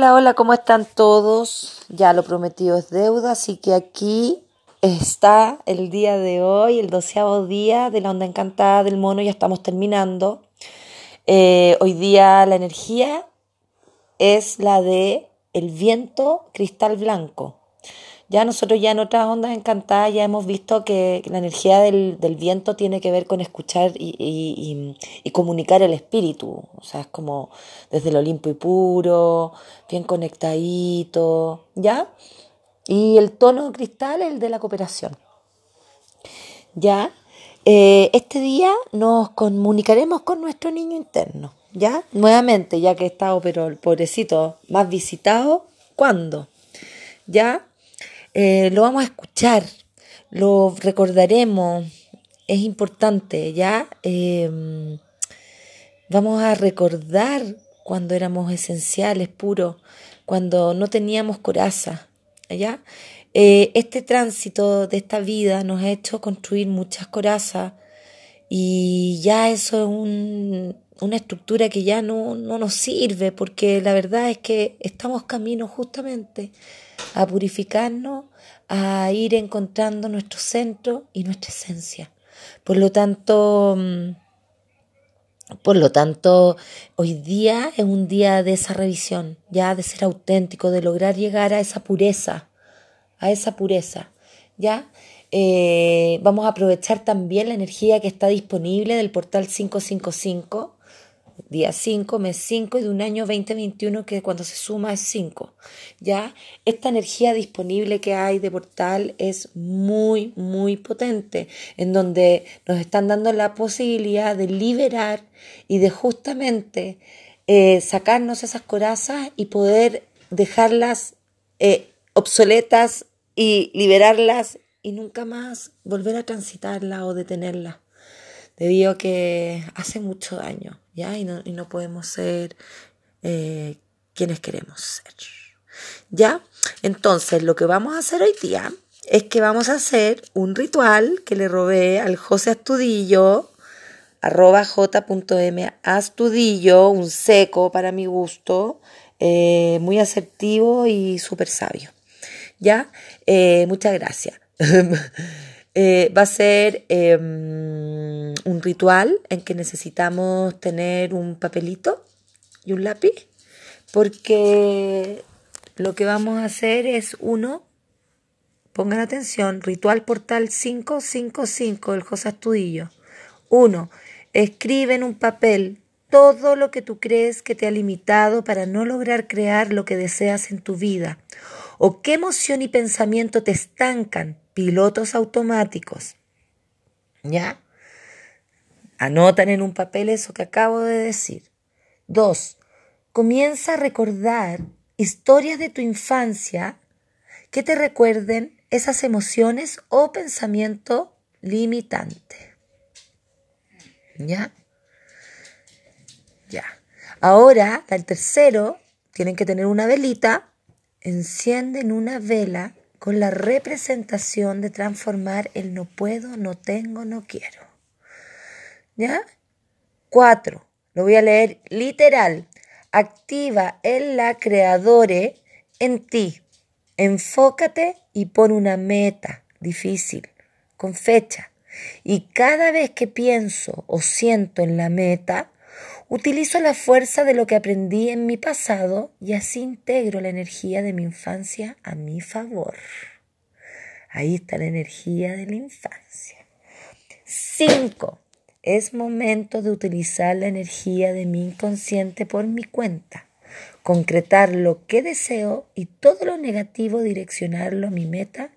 Hola, hola, ¿cómo están todos? Ya lo prometido es deuda, así que aquí está el día de hoy, el doceavo día de la onda encantada del mono, ya estamos terminando. Eh, hoy día la energía es la de el viento cristal blanco. Ya nosotros ya en otras ondas encantadas ya hemos visto que la energía del, viento tiene que ver con escuchar y, comunicar el espíritu. O sea, es como desde el Olimpo y puro, bien conectadito, ¿ya? Y el tono cristal, el de la cooperación. ¿Ya? Eh, este día nos comunicaremos con nuestro niño interno, ¿ya? Nuevamente, ya que he estado, pero el pobrecito, más visitado, ¿cuándo? ¿Ya? Eh, lo vamos a escuchar, lo recordaremos, es importante, ¿ya? Em, vamos a recordar cuando éramos esenciales, puros, cuando no teníamos coraza, ¿ya? Eh, este tránsito de esta vida nos ha hecho construir muchas corazas y ya eso es un, una estructura que ya no, no nos sirve porque la verdad es que estamos camino justamente a purificarnos, a ir encontrando nuestro centro y nuestra esencia. Por lo tanto, mm, por lo tanto, hoy día es un día de esa revisión, ya de ser auténtico, de lograr llegar a esa pureza, a esa pureza, ya. Eh, vamos a aprovechar también la energía que está disponible del portal 555 día 5, mes 5 y de un año 2021 que cuando se suma es 5. ¿ya? Esta energía disponible que hay de portal es muy, muy potente, en donde nos están dando la posibilidad de liberar y de justamente eh, sacarnos esas corazas y poder dejarlas eh, obsoletas y liberarlas y nunca más volver a transitarla o detenerla debido a que hace mucho daño, ¿ya? Y no, y no podemos ser eh, quienes queremos ser, ¿ya? Entonces, lo que vamos a hacer hoy día es que vamos a hacer un ritual que le robé al José Astudillo, arroba j.m astudillo, un seco para mi gusto, eh, muy asertivo y súper sabio, ¿ya? Eh, muchas gracias. va a ser em, un ritual en que necesitamos tener un papelito y un lápiz, porque lo que vamos a hacer es uno, pongan atención, ritual portal 555 del José Astudillo. Uno, escribe en un papel todo lo que tú crees que te ha limitado para no lograr crear lo que deseas en tu vida. O qué emoción y pensamiento te estancan, pilotos automáticos. ¿Ya? Anotan en un papel eso que acabo de decir. Dos, comienza a recordar historias de tu infancia que te recuerden esas emociones o pensamiento limitante. ¿Ya? Ya. Ahora, el tercero, tienen que tener una velita, encienden una vela con la representación de transformar el no puedo, no tengo, no quiero. ¿Ya? Cuatro, lo voy a leer literal. Activa el la creadore en ti. Enfócate y pon una meta difícil, con fecha. Y cada vez que pienso o siento en la meta, utilizo la fuerza de lo que aprendí en mi pasado y así integro la energía de mi infancia a mi favor. Ahí está la energía de la infancia. Cinco. Es momento de utilizar la energía de mi inconsciente por mi cuenta, concretar lo que deseo y todo lo negativo direccionarlo a mi meta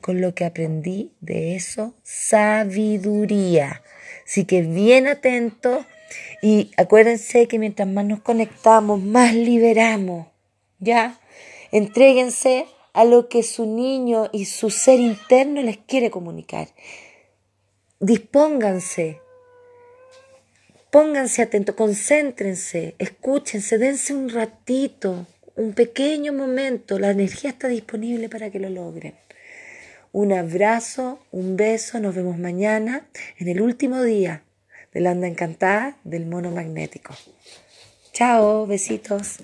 con lo que aprendí de eso, sabiduría. Así que bien atento y acuérdense que mientras más nos conectamos, más liberamos. ¿Ya? Entréguense a lo que su niño y su ser interno les quiere comunicar. Dispónganse Pónganse atentos, concéntrense, escúchense, dense un ratito, un pequeño momento. La energía está disponible para que lo logren. Un abrazo, un beso, nos vemos mañana en el último día de la onda encantada del mono magnético. Chao, besitos.